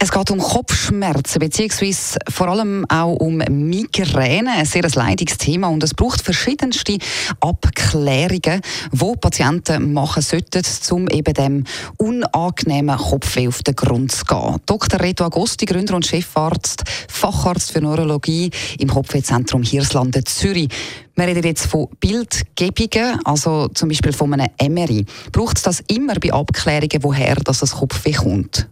es geht um Kopfschmerzen beziehungsweise vor allem auch um Migräne, ein sehr leidiges Thema und es braucht verschiedenste Abklärungen, wo Patienten machen sollten, um eben dem unangenehmen Kopfweh auf den Grund zu gehen. Dr. Reto Agosti, Gründer und Chefarzt, Facharzt für Neurologie im Kopfwehzentrum Hirslanden Zürich. Wir reden jetzt von Bildgebungen, also zum Beispiel von einem MRI. Braucht es das immer bei Abklärungen, woher das Kopfweh kommt?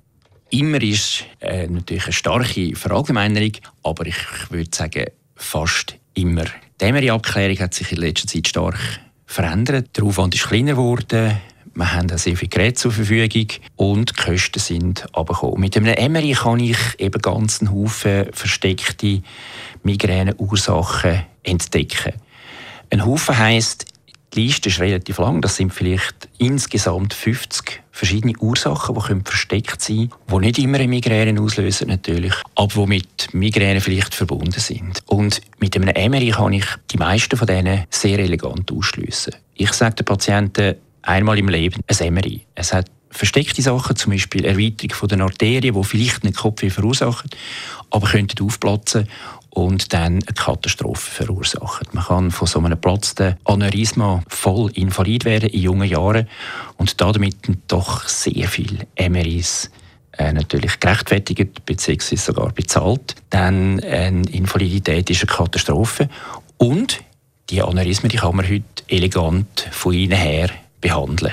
Immer ist äh, natürlich eine starke Verallgemeinerung, aber ich würde sagen, fast immer. Die MRI-Abklärung hat sich in letzter Zeit stark verändert. Der Aufwand ist kleiner geworden. Wir haben auch sehr viele Geräte zur Verfügung und die Kosten sind abgekommen. Mit einem MRI kann ich eben ganz einen Haufen versteckte Migräneursachen entdecken. Ein Haufen heisst, die Liste ist relativ lang. Das sind vielleicht insgesamt 50 verschiedene Ursachen, die können versteckt sein können, die nicht immer eine Migräne auslösen natürlich, aber die mit Migräne vielleicht verbunden sind. Und mit einem MRI kann ich die meisten von denen sehr elegant ausschliessen. Ich sage den Patienten einmal im Leben ein MRI. Es hat versteckte Sachen, zum Beispiel Erweiterung von den Arterien, die vielleicht einen Kopfweh verursachen, aber könnten aufplatzen und dann eine Katastrophe verursachen. Man kann von so einem geplatzten Aneurysma voll invalid werden in jungen Jahren und damit doch sehr viele MRIs äh, natürlich gerechtfertigt bzw. sogar bezahlt. Dann eine Invalidität ist eine Katastrophe und die Aneurysmen die kann man heute elegant von ihnen her behandeln.